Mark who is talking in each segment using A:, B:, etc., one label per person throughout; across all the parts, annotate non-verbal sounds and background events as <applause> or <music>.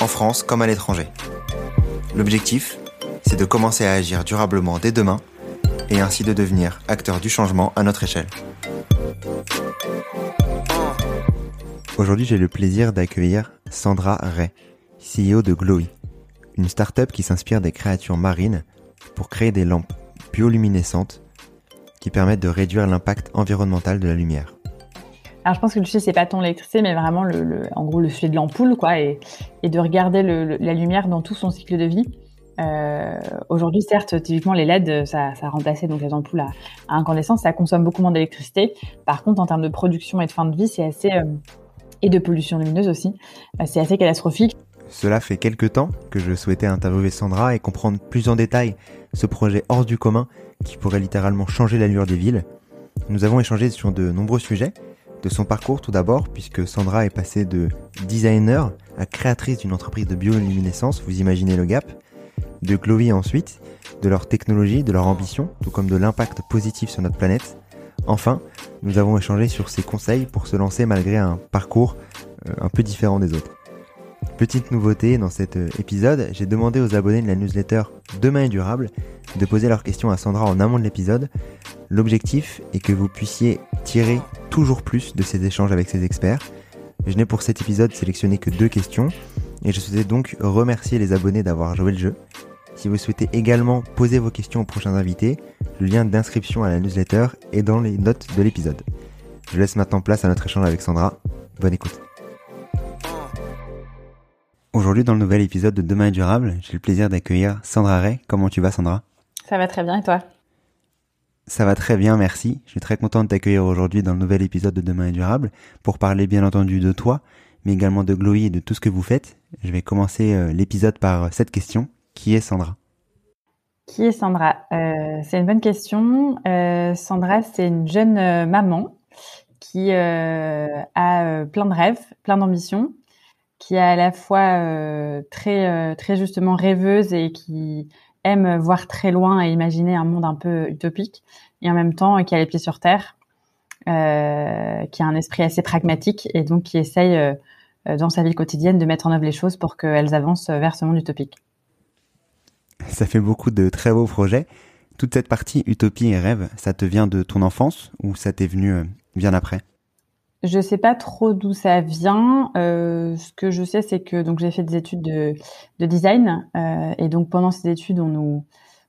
A: en France comme à l'étranger. L'objectif, c'est de commencer à agir durablement dès demain et ainsi de devenir acteur du changement à notre échelle. Aujourd'hui, j'ai le plaisir d'accueillir Sandra Ray, CEO de Glowy, une start-up qui s'inspire des créatures marines pour créer des lampes bioluminescentes qui permettent de réduire l'impact environnemental de la lumière.
B: Je pense que le sujet c'est pas tant l'électricité, mais vraiment le, en gros le sujet de l'ampoule, quoi, et, de regarder la lumière dans tout son cycle de vie. Euh, Aujourd'hui, certes, typiquement les LED, ça, ça donc les ampoules à, incandescence, ça consomme beaucoup moins d'électricité. Par contre, en termes de production et de fin de vie, c'est assez euh, et de pollution lumineuse aussi, euh, c'est assez catastrophique.
A: Cela fait quelques temps que je souhaitais interviewer Sandra et comprendre plus en détail ce projet hors du commun qui pourrait littéralement changer l'allure des villes. Nous avons échangé sur de nombreux sujets, de son parcours tout d'abord, puisque Sandra est passée de designer à créatrice d'une entreprise de bioluminescence, vous imaginez le gap, de Glowy ensuite, de leur technologie, de leur ambition, tout comme de l'impact positif sur notre planète. Enfin, nous avons échangé sur ses conseils pour se lancer malgré un parcours euh, un peu différent des autres. Petite nouveauté dans cet euh, épisode, j'ai demandé aux abonnés de la newsletter Demain est durable de poser leurs questions à Sandra en amont de l'épisode. L'objectif est que vous puissiez tirer toujours plus de ces échanges avec ces experts. Je n'ai pour cet épisode sélectionné que deux questions et je souhaitais donc remercier les abonnés d'avoir joué le jeu. Si vous souhaitez également poser vos questions aux prochains invités, le lien d'inscription à la newsletter est dans les notes de l'épisode. Je laisse maintenant place à notre échange avec Sandra. Bonne écoute. Aujourd'hui, dans le nouvel épisode de Demain est durable, j'ai le plaisir d'accueillir Sandra Ray. Comment tu vas, Sandra?
B: Ça va très bien et toi?
A: Ça va très bien, merci. Je suis très content de t'accueillir aujourd'hui dans le nouvel épisode de Demain est durable pour parler bien entendu de toi, mais également de Glowy et de tout ce que vous faites. Je vais commencer euh, l'épisode par cette question. Qui est Sandra?
B: Qui est Sandra? Euh, C'est une bonne question. Euh, Sandra, c'est une jeune maman qui a plein de rêves, plein d'ambitions qui est à la fois euh, très euh, très justement rêveuse et qui aime voir très loin et imaginer un monde un peu utopique et en même temps qui a les pieds sur terre, euh, qui a un esprit assez pragmatique et donc qui essaye euh, dans sa vie quotidienne de mettre en œuvre les choses pour qu'elles avancent vers ce monde utopique.
A: Ça fait beaucoup de très beaux projets. Toute cette partie utopie et rêve, ça te vient de ton enfance ou ça t'est venu bien après?
B: Je sais pas trop d'où ça vient. Euh, ce que je sais, c'est que donc j'ai fait des études de, de design euh, et donc pendant ces études, on nous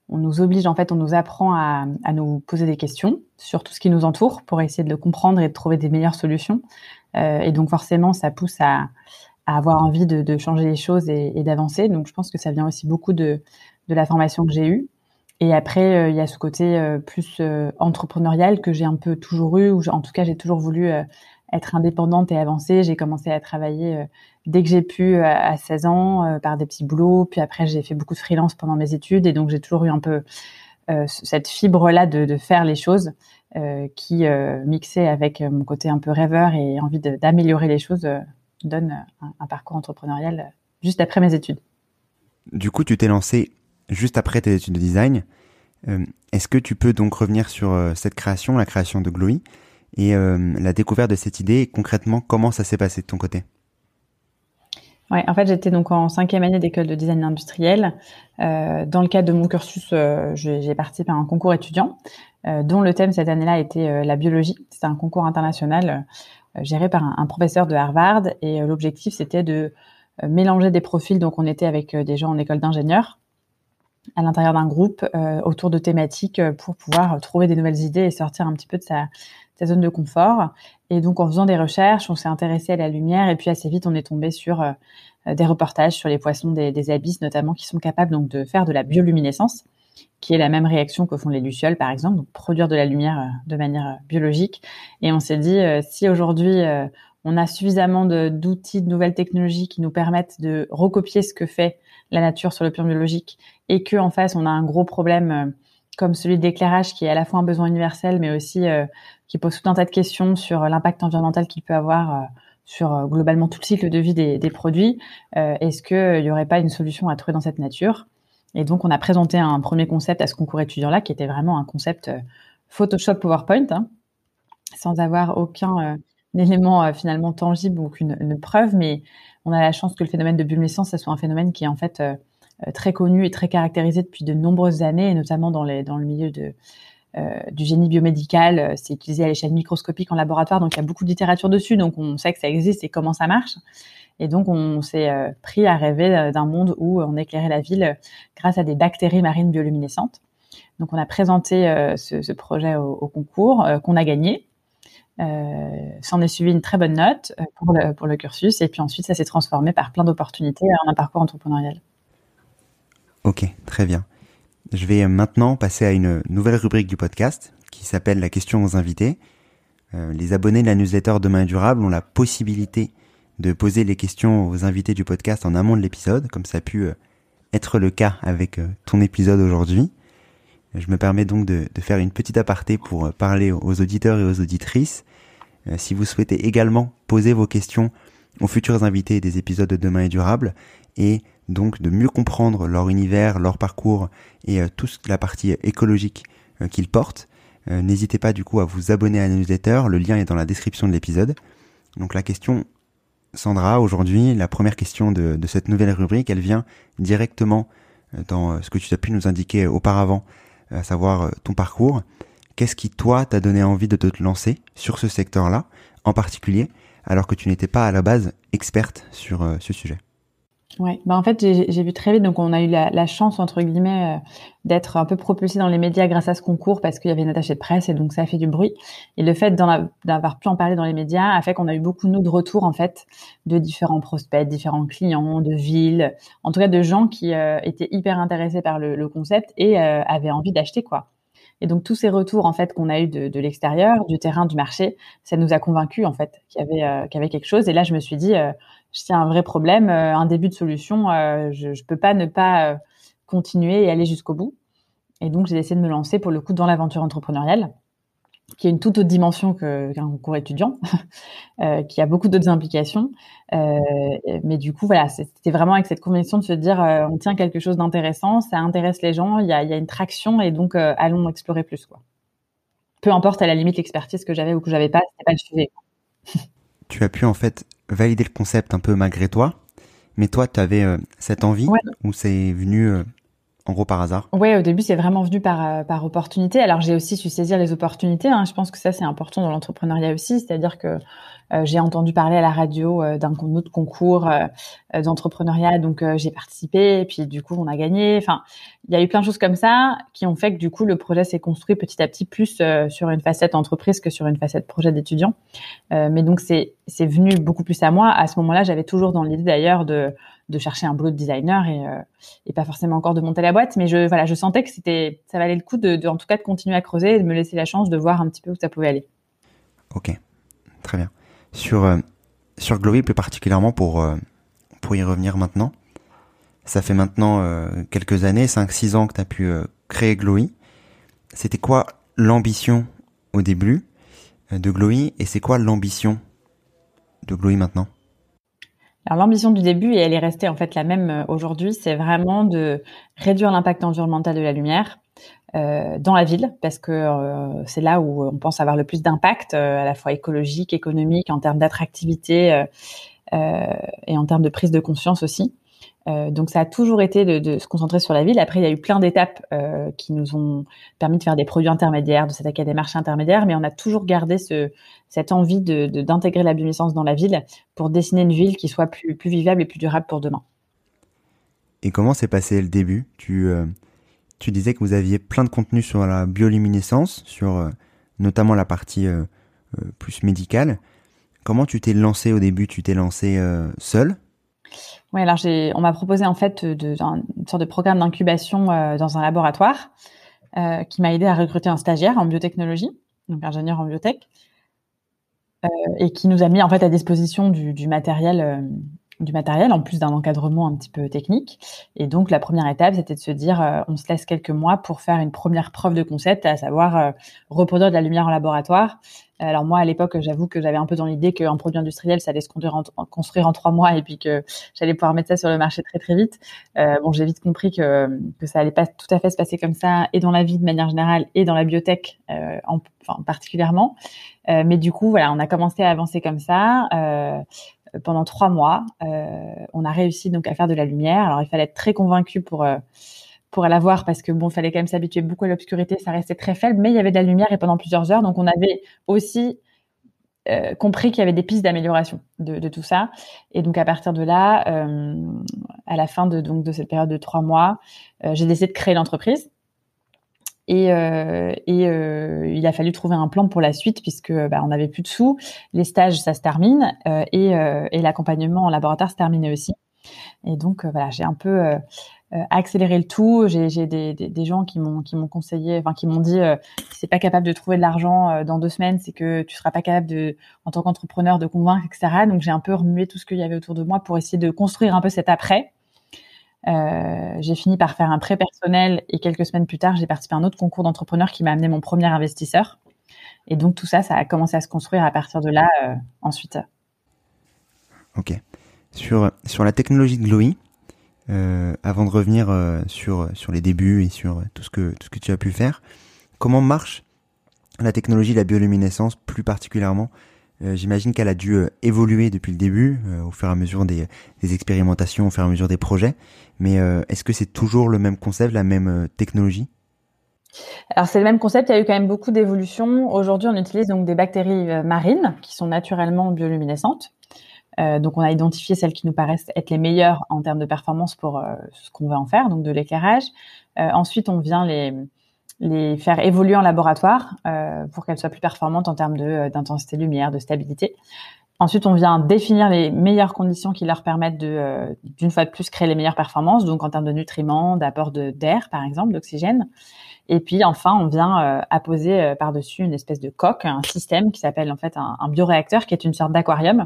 B: on nous oblige en fait, on nous apprend à, à, nous poser des questions sur tout ce qui nous entoure pour essayer de le comprendre et de trouver des meilleures solutions. Euh, et donc forcément, ça pousse à, à avoir envie de, de, changer les choses et, d'avancer. Donc je pense que ça vient aussi beaucoup de, de la formation que j'ai eue. Et après, euh, il y a ce côté euh, plus euh, entrepreneurial que j'ai un peu toujours eu, ou en tout cas j'ai toujours voulu être indépendante et avancer. J'ai commencé à travailler euh, dès que j'ai pu euh, à 16 ans euh, par des petits boulots. Puis après, j'ai fait beaucoup de freelance pendant mes études et donc j'ai toujours eu un peu cette fibre-là de, de, faire les choses qui, mixée avec mon côté un peu rêveur et envie d'améliorer les choses, donne un, un, parcours entrepreneurial juste après mes études.
A: Du coup, tu t'es lancé juste après tes études de design. Est-ce que tu peux donc revenir sur cette création, la création de Glowy? Et euh, la découverte de cette idée, concrètement, comment ça s'est passé de ton côté?
B: Ouais, en fait, j'étais donc en cinquième année d'école de design industriel. Euh, dans le cadre de mon cursus, euh, j'ai participé à un concours étudiant, dont le thème cette année-là était la biologie. C'était un concours international géré par un, un, professeur de Harvard, et l'objectif c'était de mélanger des profils. Donc, on était avec des gens en école d'ingénieur à l'intérieur d'un groupe autour de thématiques pour pouvoir trouver des nouvelles idées et sortir un petit peu de sa, sa zone de confort. Et donc, en faisant des recherches, on s'est intéressé à la lumière et puis assez vite, on est tombé sur euh, des reportages sur les poissons des, abysses, notamment, qui sont capables donc de faire de la bioluminescence, qui est la même réaction que font les lucioles, par exemple, donc produire de la lumière euh, de manière euh, biologique. Et on s'est dit, si aujourd'hui on a suffisamment d'outils, de, nouvelles technologies qui nous permettent de recopier ce que fait la nature sur le plan biologique et que en face on a un gros problème comme celui d'éclairage qui est à la fois un besoin universel mais aussi euh, qui pose tout un tas de questions sur l'impact environnemental qu'il peut avoir euh, sur globalement tout le cycle de vie des, des produits. Est-ce qu'il n'y aurait pas une solution à trouver dans cette nature? Et donc on a présenté un premier concept à ce concours étudiant là qui était vraiment un concept Photoshop PowerPoint, hein, sans avoir aucun élément euh, finalement tangible ou aucune preuve, mais on a la chance que le phénomène de bioluminescence, ça soit un phénomène qui est en fait euh, euh, très connu et très caractérisé depuis de nombreuses années, et notamment dans, le milieu de, du génie biomédical. C'est utilisé à l'échelle microscopique en laboratoire, donc il y a beaucoup de littérature dessus, donc on sait que ça existe et comment ça marche. Et donc on s'est pris à rêver d'un monde où on éclairait la ville grâce à des bactéries marines bioluminescentes. Donc on a présenté ce, projet au concours qu'on a gagné. Euh, s'en est suivi une très bonne note euh, pour le, pour le cursus et puis ensuite ça s'est transformé par plein d'opportunités en un parcours entrepreneurial.
A: Ok, très bien. Je vais maintenant passer à une nouvelle rubrique du podcast qui s'appelle la question aux invités. Euh, les abonnés de la newsletter Demain Durable ont la possibilité de poser les questions aux invités du podcast en amont de l'épisode, comme ça a pu être le cas avec ton épisode aujourd'hui. Je me permets donc de, faire une petite aparté pour parler aux auditeurs et aux auditrices. Euh, si vous souhaitez également poser vos questions aux futurs invités des épisodes de Demain est durable et donc de mieux comprendre leur univers, leur parcours et euh, toute la partie écologique euh, qu'ils portent, n'hésitez pas du coup à vous abonner à la newsletter. Le lien est dans la description de l'épisode. Donc la question Sandra, aujourd'hui, la première question de, de, cette nouvelle rubrique, elle vient directement dans ce que tu as pu nous indiquer auparavant à savoir euh, ton parcours. Qu'est-ce qui, toi, t'a donné envie de te lancer sur ce secteur-là, en particulier, alors que tu n'étais pas à la base experte sur euh, ce sujet?
B: Ouais, bah en fait j'ai vu très vite, donc on a eu la, la chance entre guillemets euh, d'être un peu propulsé dans les médias grâce à ce concours parce qu'il y avait une attachée de presse et donc ça a fait du bruit. Et le fait d'avoir pu en parler dans les médias a fait qu'on a eu beaucoup nous de retours en fait de différents prospects, différents clients, de villes, en tout cas de gens qui euh, étaient hyper intéressés par le, le concept et euh, avaient envie d'acheter quoi. Et donc tous ces retours en fait qu'on a eu de, de l'extérieur, du terrain, du marché, ça nous a convaincus en fait qu'il y avait qu'il y avait quelque chose. Et là je me suis dit c'est un vrai problème, euh, un début de solution, euh, je ne peux pas ne pas euh, continuer et aller jusqu'au bout. Et donc, j'ai décidé de me lancer pour le coup dans l'aventure entrepreneuriale, qui est une toute autre dimension qu'un concours étudiant, <laughs> qui a beaucoup d'autres implications. mais du coup, voilà, c'était vraiment avec cette conviction de se dire, on tient quelque chose d'intéressant, ça intéresse les gens, il y a, y a, une traction, et donc allons explorer plus. Quoi. Peu importe à la limite l'expertise que j'avais ou que j'avais pas, c'était pas le sujet.
A: tu as pu en fait valider le concept un peu malgré toi, mais toi, tu avais euh, cette envie ou c'est venu euh, en gros par hasard
B: Oui, au début, c'est vraiment venu par, euh, par opportunité. Alors, j'ai aussi su saisir les opportunités. Hein. Je pense que ça, c'est important dans l'entrepreneuriat aussi. C'est-à-dire que euh, j'ai entendu parler à la radio euh, d'un autre concours euh, d'entrepreneuriat, donc j'ai participé. Et puis, du coup, on a gagné. Enfin, il y a eu plein de choses comme ça qui ont fait que, du coup, le projet s'est construit petit à petit plus sur une facette entreprise que sur une facette projet d'étudiant. mais donc, c'est venu beaucoup plus à moi. À ce moment-là, j'avais toujours dans l'idée d'ailleurs de de chercher un boulot de designer et, euh, et pas forcément encore de monter la boîte. Mais je, voilà, je sentais que c'était, ça valait le coup de, de, en tout cas, de continuer à creuser et de me laisser la chance de voir un petit peu où ça pouvait aller.
A: Ok, très bien. Sur, euh, sur Glowy plus particulièrement pour, euh, pour y revenir maintenant, ça fait maintenant quelques années, 5-6 ans que tu as pu créer Glowy. C'était quoi l'ambition au début de Glowy et c'est quoi l'ambition de Glowy maintenant?
B: Alors l'ambition du début, et elle est restée en fait la même euh, aujourd'hui, c'est vraiment de réduire l'impact environnemental de la lumière euh, dans la ville, parce que euh, c'est là où on pense avoir le plus d'impact, à la fois écologique, économique, en termes d'attractivité et en termes de prise de conscience aussi. Euh, donc ça a toujours été de, se concentrer sur la ville. Après, il y a eu plein d'étapes euh, qui nous ont permis de faire des produits intermédiaires, de s'attaquer à des marchés intermédiaires, mais on a toujours gardé ce, cette envie d'intégrer la bioluminescence dans la ville pour dessiner une ville qui soit plus, vivable et plus durable pour demain.
A: Et comment s'est passé le début? Tu, euh, tu disais que vous aviez plein de contenu sur la bioluminescence, sur notamment la partie plus médicale. Comment tu t'es lancé au début? Tu t'es lancé seul
B: oui, alors j'ai, on m'a proposé en fait de, une sorte de programme d'incubation euh, dans un laboratoire euh, qui m'a aidé à recruter un stagiaire en biotechnologie, donc ingénieur en biotech. et qui nous a mis en fait à disposition du, du matériel du matériel en plus d'un encadrement un petit peu technique. Et donc la première étape, c'était de se dire, euh, on se laisse quelques mois pour faire une première preuve de concept, à savoir euh, reproduire de la lumière en laboratoire. Alors moi, à l'époque, j'avoue que j'avais un peu dans l'idée qu'un produit industriel, ça allait se construire en, trois mois et puis que j'allais pouvoir mettre ça sur le marché très très vite. Euh, bon, j'ai vite compris que, que ça allait pas tout à fait se passer comme ça, et dans la vie de manière générale, et dans la biotech en, enfin, particulièrement. mais du coup, voilà, on a commencé à avancer comme ça. Euh, pendant trois mois. Euh, on a réussi donc à faire de la lumière. Alors il fallait être très convaincu pour euh, pour la voir parce que bon, fallait quand même s'habituer beaucoup à l'obscurité, ça restait très faible, mais il y avait de la lumière et pendant plusieurs heures, donc on avait aussi compris qu'il y avait des pistes d'amélioration de, tout ça. Et donc à partir de là, à la fin de donc de cette période de trois mois, j'ai décidé de créer l'entreprise. Et, euh, et euh, il a fallu trouver un plan pour la suite puisque bah, on n'avait plus de sous. Les stages, ça se termine euh, et, euh, et l'accompagnement en laboratoire se terminait aussi. Et donc euh, voilà, j'ai un peu euh, accéléré le tout. J'ai des, gens qui m'ont qui m'ont conseillé, enfin qui m'ont dit si c'est pas capable de trouver de l'argent dans deux semaines, c'est que tu seras pas capable en tant qu'entrepreneur, de convaincre, etc. Donc j'ai un peu remué tout ce qu'il y avait autour de moi pour essayer de construire un peu cet après. Euh, j'ai fini par faire un prêt personnel et quelques semaines plus tard, j'ai participé à un autre concours d'entrepreneur qui m'a amené mon premier investisseur. Et donc tout ça, ça a commencé à se construire à partir de là euh, ensuite.
A: Ok. Sur, sur la technologie de Glowy, euh, avant de revenir sur, sur les débuts et sur tout ce, que, tout ce que tu as pu faire, comment marche la technologie de la bioluminescence plus particulièrement? Euh, j'imagine qu'elle a dû euh, évoluer depuis le début, euh, au fur et à mesure des, des, expérimentations, au fur et à mesure des projets. Mais est-ce que c'est toujours le même concept, la même technologie?
B: Alors c'est le même concept, il y a eu quand même beaucoup d'évolutions. Aujourd'hui, on utilise donc des bactéries marines qui sont naturellement bioluminescentes. Euh, donc on a identifié celles qui nous paraissent être les meilleures en termes de performance pour ce qu'on veut en faire, donc de l'éclairage. ensuite, on vient les, les faire évoluer en laboratoire euh, pour qu'elles soient plus performantes en termes de euh, d'intensité lumière, de stabilité. Ensuite, on vient définir les meilleures conditions qui leur permettent de, euh, d'une fois de plus, créer les meilleures performances, donc en termes de nutriments, d'apport de, d'air, par exemple, d'oxygène. Et puis, enfin, on vient euh, apposer par-dessus une espèce de coque, un système qui s'appelle en fait un, un bioréacteur, qui est une sorte d'aquarium,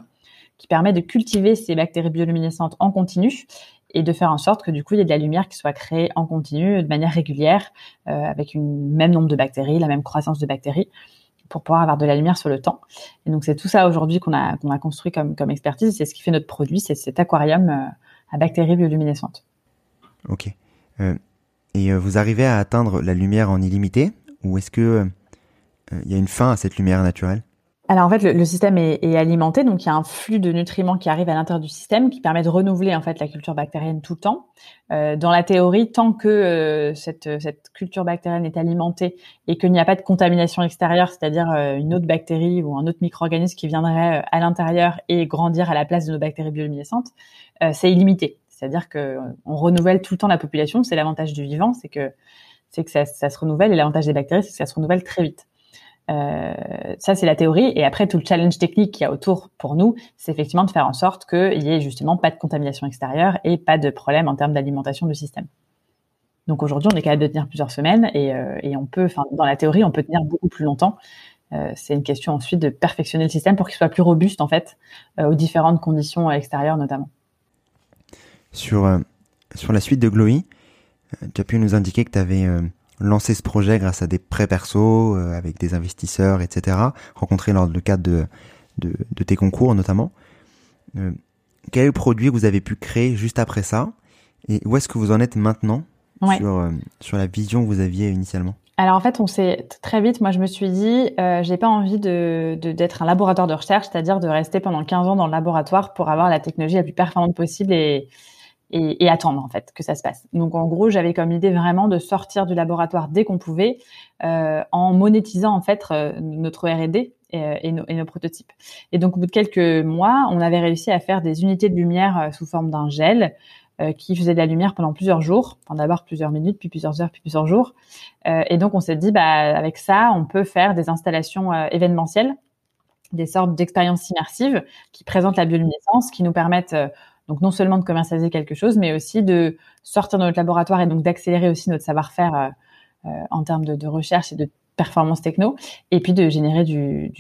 B: qui permet de cultiver ces bactéries bioluminescentes en continu et de faire en sorte que du coup il y ait de la lumière qui soit créée en continu de manière régulière euh, avec une même nombre de bactéries, la même croissance de bactéries pour pouvoir avoir de la lumière sur le temps. Et donc c'est tout ça aujourd'hui qu'on a qu'on a construit comme comme expertise, c'est ce qui fait notre produit, c'est cet aquarium euh, à bactéries bioluminescentes.
A: OK. Euh, et vous arrivez à atteindre la lumière en illimité? Ou est-ce que il y a une fin à cette lumière naturelle?
B: Alors en fait, le, système est, alimenté, donc il y a un flux de nutriments qui arrive à l'intérieur du système qui permet de renouveler en fait la culture bactérienne tout le temps. Euh, dans la théorie, tant que euh, cette, culture bactérienne est alimentée et qu'il n'y a pas de contamination extérieure, c'est-à-dire euh, une autre bactérie ou un autre micro-organisme qui viendrait à l'intérieur et grandir à la place de nos bactéries bioluminescentes, c'est illimité. C'est-à-dire que on renouvelle tout le temps la population. C'est l'avantage du vivant, c'est que c'est que ça, ça se renouvelle et l'avantage des bactéries, c'est que ça se renouvelle très vite. Euh, ça, c'est la théorie. Et après, tout le challenge technique qu'il y a autour pour nous, c'est effectivement de faire en sorte qu'il y ait justement pas de contamination extérieure et pas de problème en termes d'alimentation du système. Donc aujourd'hui, on est capable de tenir plusieurs semaines et, euh, on peut, dans la théorie, on peut tenir beaucoup plus longtemps. Euh, c'est une question ensuite de perfectionner le système pour qu'il soit plus robuste en fait aux différentes conditions extérieures notamment.
A: Sur sur la suite de Glowy, tu as pu nous indiquer que tu avais lancer ce projet grâce à des prêts perso, euh, avec des investisseurs, etc., rencontrés lors du cadre de, de, de, tes concours notamment. Euh, quel le produit vous avez pu créer juste après ça? Et où est-ce que vous en êtes maintenant? Sur, euh, sur la vision que vous aviez initialement
B: alors en fait, on s'est très vite. Moi, je me suis dit, euh, j'ai pas envie de d'être un laboratoire de recherche, c'est-à-dire de rester pendant 15 ans dans le laboratoire pour avoir la technologie la plus performante possible et, et, et, attendre en fait que ça se passe. Donc en gros, j'avais comme idée vraiment de sortir du laboratoire dès qu'on pouvait, euh, en monétisant en fait euh, notre R&D et, et, nos, et, nos, prototypes. Et donc au bout de quelques mois, on avait réussi à faire des unités de lumière euh, sous forme d'un gel euh, qui faisait de la lumière pendant plusieurs jours, enfin d'abord plusieurs minutes, puis plusieurs heures, puis plusieurs jours. Euh, et donc on s'est dit, bah avec ça, on peut faire des installations événementielles des sortes d'expériences immersives qui présentent la bioluminescence, qui nous permettent donc non seulement de commercialiser quelque chose, mais aussi de sortir de notre laboratoire et donc d'accélérer aussi notre savoir-faire euh, euh, en termes de, recherche et de performance techno, et puis de générer du,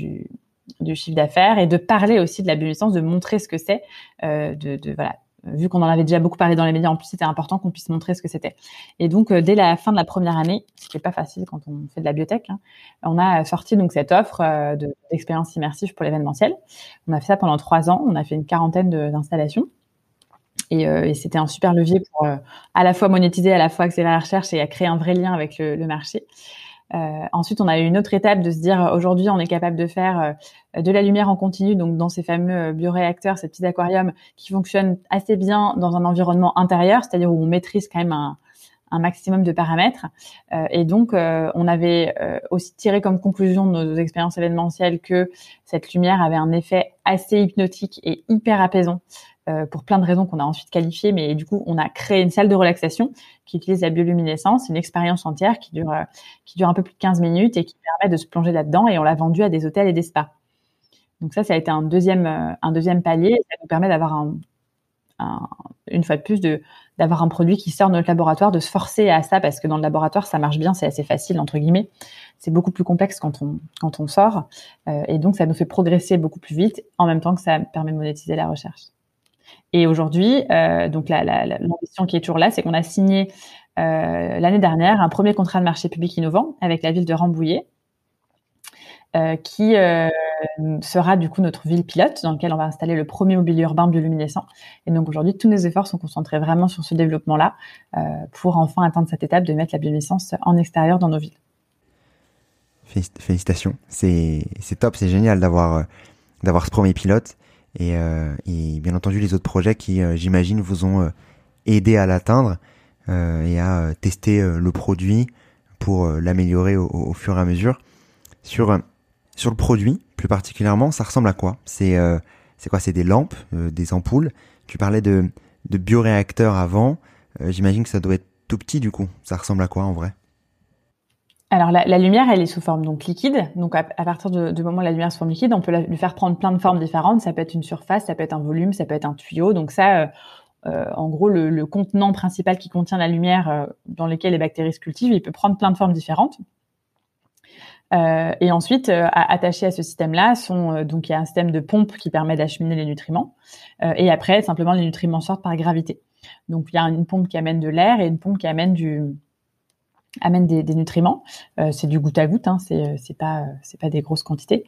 B: du chiffre d'affaires et de parler aussi de la bioluminescence, de montrer ce que c'est, de, de voilà, vu qu'on en avait déjà beaucoup parlé dans les médias, en plus c'était important qu'on puisse montrer ce que c'était. Et donc euh, dès la fin de la première année, ce qui n'est pas facile quand on fait de la biotech, hein, on a sorti donc cette offre euh, d'expérience immersive pour l'événementiel. On a fait ça pendant trois ans, on a fait une quarantaine d'installations. Et, euh, et c'était un super levier pour à la fois monétiser, à la fois accélérer la recherche et à créer un vrai lien avec le, le marché. Euh, ensuite, on a eu une autre étape de se dire aujourd'hui, on est capable de faire euh, de la lumière en continu, donc dans ces fameux euh, bioréacteurs, ces petits aquariums qui fonctionnent assez bien dans un environnement intérieur, c'est-à-dire où on maîtrise quand même un, un maximum de paramètres. Euh, et donc, on avait aussi tiré comme conclusion de nos expériences événementielles que cette lumière avait un effet assez hypnotique et hyper apaisant euh, pour plein de raisons qu'on a ensuite qualifiées, mais du coup, on a créé une salle de relaxation qui utilise la bioluminescence, une expérience entière qui dure, euh, un peu plus de 15 minutes et qui permet de se plonger là-dedans et on l'a vendue à des hôtels et des spas. Donc ça, ça a été un deuxième, euh, un palier. Ça nous permet d'avoir un, un, une fois de plus d'avoir un produit qui sort de notre laboratoire, de se forcer à ça parce que dans le laboratoire ça marche bien, c'est assez facile entre guillemets. C'est beaucoup plus complexe quand on sort et donc ça nous fait progresser beaucoup plus vite en même temps que ça permet de monétiser la recherche. Et aujourd'hui, euh, donc l'ambition qui est toujours là, c'est qu'on a signé euh, l'année dernière un premier contrat de marché public innovant avec la ville de Rambouillet, euh, qui sera du coup notre ville pilote dans lequel on va installer le premier mobilier urbain bioluminescent. Et donc aujourd'hui, tous nos efforts sont concentrés vraiment sur ce développement-là pour enfin atteindre cette étape de mettre la bioluminescence en extérieur dans nos villes.
A: Félicitations, c'est top, c'est génial d'avoir ce premier pilote et, euh, et, bien entendu les autres projets qui, euh, j'imagine, vous ont euh, aidé à l'atteindre et à tester le produit pour l'améliorer au, au, fur et à mesure. Sur sur le produit, plus particulièrement, ça ressemble à quoi? C'est c'est quoi? C'est des lampes, des ampoules. Tu parlais de de bioréacteurs avant. J'imagine que ça doit être tout petit du coup. Ça ressemble à quoi en vrai?
B: Alors la, lumière, elle est sous forme donc liquide. Donc à, partir du moment où la lumière est sous forme liquide, on peut la, lui faire prendre plein de formes différentes. Ça peut être une surface, ça peut être un volume, ça peut être un tuyau. Donc ça, euh, euh en gros, le, contenant principal qui contient la lumière euh, dans lequel les bactéries se cultivent, il peut prendre plein de formes différentes. Et ensuite, attaché à ce système-là, sont donc il y a un système de pompe qui permet d'acheminer les nutriments. et après, simplement les nutriments sortent par gravité. Donc il y a une pompe qui amène de l'air et une pompe qui amène du amène des, des nutriments. Euh, c'est du goutte à goutte, hein, c'est euh, c'est pas c'est pas des grosses quantités.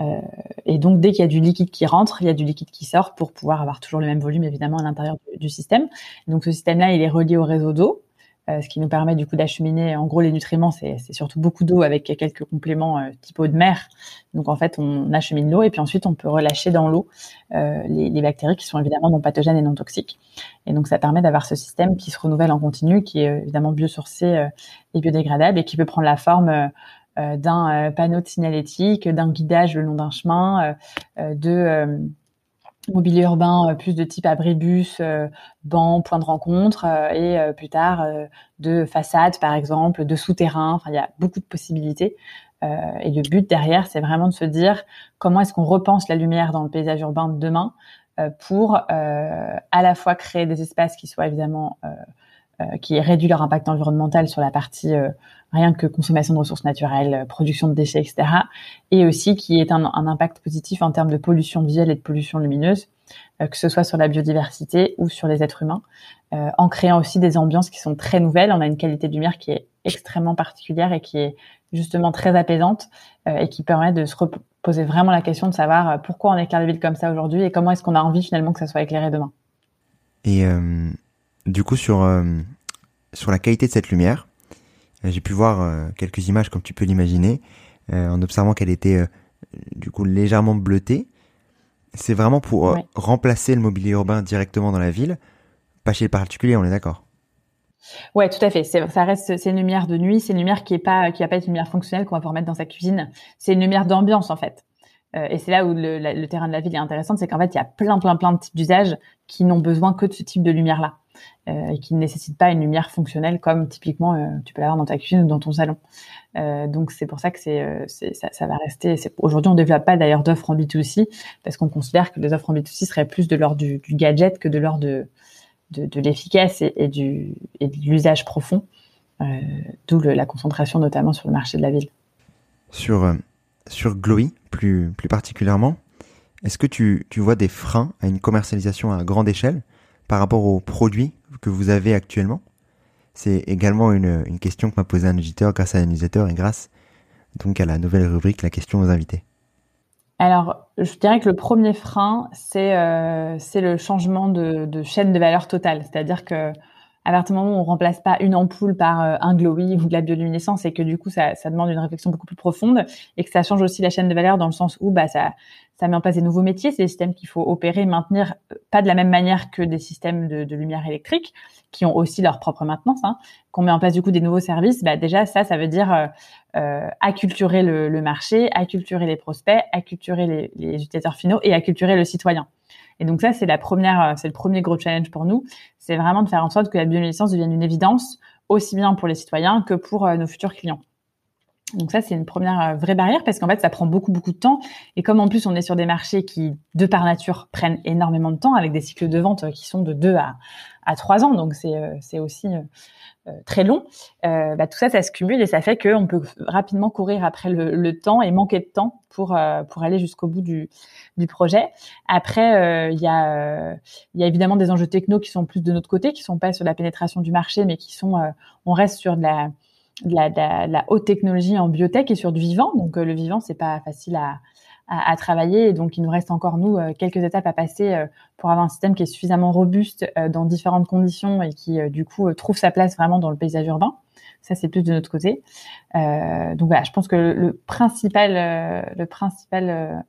B: Euh, et donc dès qu'il y a du liquide qui rentre, il y a du liquide qui sort pour pouvoir avoir toujours le même volume évidemment à l'intérieur du, du, système. donc ce système-là, il est relié au réseau d'eau. Euh, ce qui nous permet du coup d'acheminer en gros les nutriments, c'est surtout beaucoup d'eau avec quelques compléments euh, type eau de mer. Donc en fait, on achemine l'eau et puis ensuite on peut relâcher dans l'eau euh, les, les, bactéries qui sont évidemment non pathogènes et non toxiques. Et donc ça permet d'avoir ce système qui se renouvelle en continu, qui est évidemment biosourcé et biodégradable et qui peut prendre la forme d'un panneau de signalétique, d'un guidage le long d'un chemin, de mobilier urbain euh, plus de type abribus, euh, banc, point de rencontre euh, et plus tard de façade par exemple, de souterrain. Enfin, il y a beaucoup de possibilités. et le but derrière, c'est vraiment de se dire comment est-ce qu'on repense la lumière dans le paysage urbain de demain pour à la fois créer des espaces qui soient évidemment qui réduisent leur impact environnemental sur la partie rien que consommation de ressources naturelles, production de déchets, etc. Et aussi qui est un, un impact positif en termes de pollution visuelle et de pollution lumineuse, euh, que ce soit sur la biodiversité ou sur les êtres humains, euh, en créant aussi des ambiances qui sont très nouvelles. On a une qualité de lumière qui est extrêmement particulière et qui est justement très apaisante euh, et qui permet de se poser vraiment la question de savoir pourquoi on éclaire les villes comme ça aujourd'hui et comment est-ce qu'on a envie finalement que ça soit éclairé demain.
A: Et du coup sur sur la qualité de cette lumière, euh, j'ai pu voir euh, quelques images comme tu peux l'imaginer, euh, en observant qu'elle était du coup légèrement bleutée. C'est vraiment pour remplacer le mobilier urbain directement dans la ville, pas chez le particulier, on est d'accord
B: Ouais, tout à fait. Ça reste, c'est une lumière de nuit, c'est une lumière qui est pas, qui va pas être une lumière fonctionnelle qu'on va pouvoir mettre dans sa cuisine. C'est une lumière d'ambiance en fait. Et c'est là où le, terrain de la ville est intéressant, c'est qu'en fait il y a plein, plein, plein de types d'usages qui n'ont besoin que de ce type de lumière là. Euh, et qui ne nécessite pas une lumière fonctionnelle comme typiquement euh, tu peux l'avoir dans ta cuisine ou dans ton salon. Euh, donc c'est pour ça que ça, va rester. Aujourd'hui, on développe pas d'ailleurs d'offres en B2C parce qu'on considère que les offres en B2C seraient plus de l'ordre du, gadget que de l'ordre de, de, l'efficace et, et de l'usage profond. d'où la concentration notamment sur le marché de la ville.
A: Sur sur Glowy plus, plus particulièrement, est-ce que tu, tu vois des freins à une commercialisation à grande échelle par rapport aux produits que vous avez actuellement? C'est également une, une question que m'a posé un auditeur grâce à un newsletter et grâce donc à la nouvelle rubrique La question aux invités.
B: Alors, je dirais que le premier frein, c'est euh, le changement de, chaîne de valeur totale. C'est-à-dire que à partir du moment où on remplace pas une ampoule par euh, un glowy ou de la bioluminescence et que du coup ça, ça, demande une réflexion beaucoup plus profonde et que ça change aussi la chaîne de valeur dans le sens où bah ça ça met en place des nouveaux métiers, c'est des systèmes qu'il faut opérer, maintenir euh, pas de la même manière que des systèmes de, de lumière électrique qui ont aussi leur propre maintenance. Hein. Qu'on met en place du coup des nouveaux services, bah déjà ça, ça veut dire euh, euh, acculturer le, le, marché, acculturer les prospects, acculturer les, les utilisateurs finaux et acculturer le citoyen. Et donc ça, c'est la première, euh, c'est le premier gros challenge pour nous. C'est vraiment de faire en sorte que la bioluminescence devienne une évidence, aussi bien pour les citoyens que pour euh, nos futurs clients. Donc ça, c'est une première euh, vraie barrière parce qu'en fait, ça prend beaucoup, beaucoup de temps. Et comme en plus, on est sur des marchés qui, de par nature, prennent énormément de temps avec des cycles de vente qui sont de 2 à, à 3 ans. Donc c'est aussi euh, très long, euh, bah, tout ça, ça se cumule et ça fait qu'on peut rapidement courir après le, le, temps et manquer de temps pour euh, pour aller jusqu'au bout du, du projet. Après, il y a y a évidemment des enjeux techno qui sont plus de notre côté, qui sont pas sur la pénétration du marché, mais qui sont on reste sur de la de la, de la, haute technologie en biotech et sur du vivant. Donc le vivant, c'est pas facile à, à, à, travailler. Et donc, il nous reste encore, nous, euh, quelques étapes à passer euh, pour avoir un système qui est suffisamment robuste euh, dans différentes conditions et qui, du coup, trouve sa place vraiment dans le paysage urbain. Ça, c'est plus de notre côté. Euh, donc voilà, je pense que le principal, le principal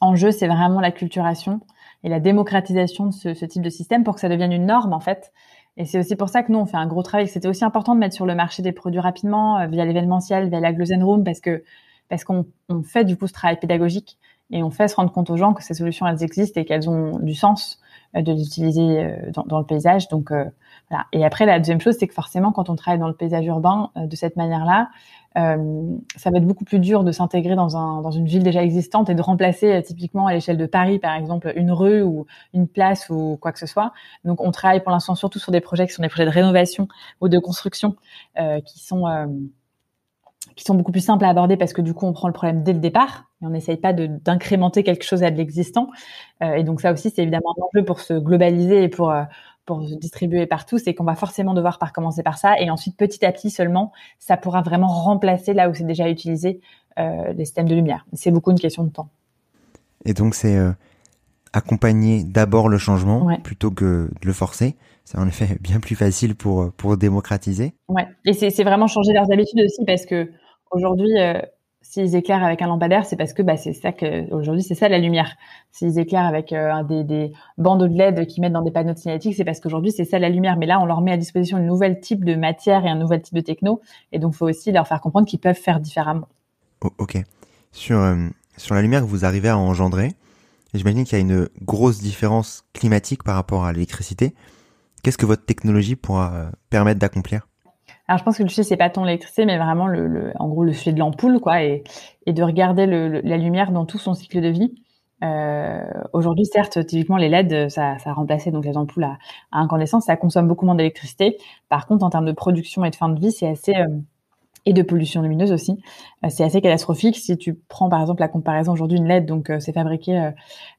B: enjeu, c'est vraiment la culturation et la démocratisation de ce, ce, type de système pour que ça devienne une norme, en fait. Et c'est aussi pour ça que nous, on fait un gros travail. C'était aussi important de mettre sur le marché des produits rapidement, via l'événementiel, via la Glosen Room, parce que parce qu'on on fait du coup ce travail pédagogique et on fait se rendre compte aux gens que ces solutions elles existent et qu'elles ont du sens euh, de les utiliser euh, dans, le paysage. Donc euh, voilà. Et après la deuxième chose, c'est que forcément quand on travaille dans le paysage urbain de cette manière-là, ça va être beaucoup plus dur de s'intégrer dans, un, dans une ville déjà existante et de remplacer typiquement à l'échelle de Paris, par exemple, une rue ou une place ou quoi que ce soit. Donc, on travaille pour l'instant surtout sur des projets qui sont des projets de rénovation ou de construction qui sont qui sont beaucoup plus simples à aborder parce que du coup on prend le problème dès le départ et on n'essaye pas d'incrémenter quelque chose à de l'existant. Euh, et donc ça aussi c'est évidemment un enjeu pour se globaliser et pour euh, pour se distribuer partout, c'est qu'on va forcément devoir par commencer par ça et ensuite petit à petit seulement ça pourra vraiment remplacer là où c'est déjà utilisé euh, les systèmes de lumière. C'est beaucoup une question de temps.
A: Et donc c'est accompagner d'abord le changement ouais. plutôt que de le forcer. C'est en effet bien plus facile pour pour démocratiser.
B: Ouais, et c'est vraiment changer leurs habitudes aussi parce que Aujourd'hui, euh, s'ils éclairent avec un lampadaire, c'est parce que bah, c'est ça que aujourd'hui c'est ça la lumière. S'ils éclairent avec euh, des, des bandeaux de LED qui mettent dans des panneaux de signalétique, c'est parce qu'aujourd'hui c'est ça la lumière. Mais là, on leur met à disposition une nouvelle type de matière et un nouvel type de techno, et donc faut aussi leur faire comprendre qu'ils peuvent faire différemment.
A: Oh, ok. Sur euh, sur la lumière que vous arrivez à engendrer, j'imagine qu'il y a une grosse différence climatique par rapport à l'électricité. Qu'est-ce que votre technologie pourra euh, permettre d'accomplir?
B: Alors je pense que le sujet c'est pas tant l'électricité, mais vraiment le, en gros le sujet de l'ampoule, quoi, et, de regarder la lumière dans tout son cycle de vie. Euh, Aujourd'hui, certes, typiquement les LED, ça, ça a remplacé donc les ampoules à, incandescence, ça consomme beaucoup moins d'électricité. Par contre, en termes de production et de fin de vie, c'est assez euh, et de pollution lumineuse aussi, c'est assez catastrophique. Si tu prends par exemple la comparaison aujourd'hui une LED, donc c'est fabriqué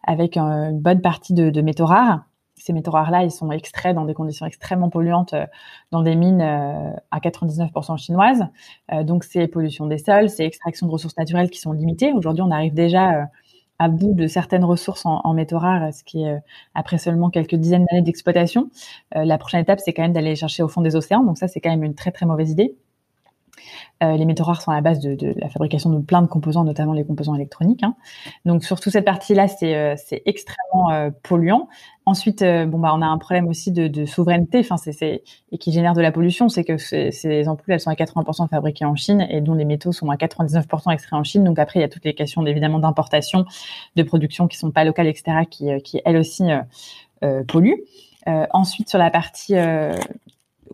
B: avec une bonne partie de métaux rares ces métaux rares-là, ils sont extraits dans des conditions extrêmement polluantes euh, dans des mines euh, à 99% chinoises. Euh, donc, c'est pollution des sols, c'est extraction de ressources naturelles qui sont limitées. Aujourd'hui, on arrive déjà à bout de certaines ressources en, en, métaux rares, ce qui est après seulement quelques dizaines d'années d'exploitation. la prochaine étape, c'est quand même d'aller chercher au fond des océans. Donc ça, c'est quand même une très très mauvaise idée. Euh, les métaux rares sont à la base de, de, la fabrication de plein de composants, notamment les composants électroniques. Hein. Donc surtout cette partie-là, c'est euh, extrêmement euh, polluant. Ensuite, euh, bon bah on a un problème aussi de, de souveraineté, enfin c'est et qui génère de la pollution, c'est que ces ampoules elles sont à 80% fabriquées en Chine et dont les métaux sont à 99% extraits en Chine. Donc après il y a toutes les questions évidemment d'importation, de production qui sont pas locales, etc. qui qui elles aussi polluent. ensuite sur la partie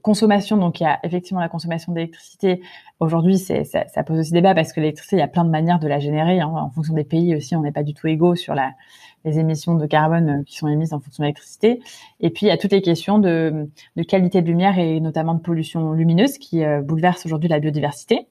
B: consommation, donc il y a effectivement la consommation d'électricité. Aujourd'hui, ça, ça, pose aussi débat parce que l'électricité, il y a plein de manières de la générer. Hein. En fonction des pays aussi, on n'est pas du tout égaux sur la, les émissions de carbone euh, qui sont émises en fonction de l'électricité. Et puis, il y a toutes les questions de, de, qualité de lumière et notamment de pollution lumineuse qui euh, bouleversent aujourd'hui la biodiversité.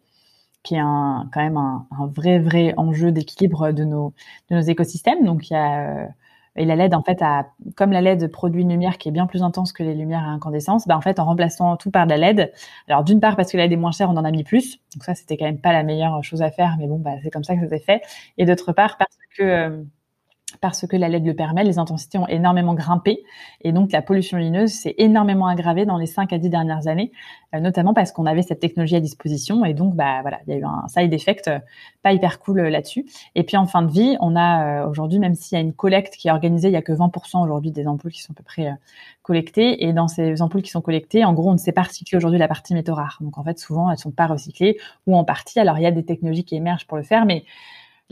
B: qui est un, quand même un, un vrai vrai enjeu d'équilibre de nos de nos écosystèmes. Donc il y a et la LED, en fait, a, comme la LED produit une lumière qui est bien plus intense que les lumières à incandescence, bah, en fait, en remplaçant tout par de la LED, alors d'une part parce que la LED est moins chère, on en a mis plus, donc ça, c'était quand même pas la meilleure chose à faire, mais bon, bah, c'est comme ça que ça s'est fait. Et d'autre part parce que euh, parce que la LED le permet, les intensités ont énormément grimpé et donc la pollution lumineuse s'est énormément aggravée dans les 5 à 10 dernières années, euh, notamment parce qu'on avait cette technologie à disposition et donc bah voilà, il y a eu un side effect euh, pas hyper cool euh, là-dessus. Et puis en fin de vie, on a aujourd'hui même s'il y a une collecte qui est organisée, il y a que 20% aujourd'hui des ampoules qui sont à peu près collectées et dans ces ampoules qui sont collectées, en gros, on ne sait pas recycler aujourd'hui la partie métaux rares. Donc en fait, souvent elles sont pas recyclées ou en partie. Alors il y a des technologies qui émergent pour le faire mais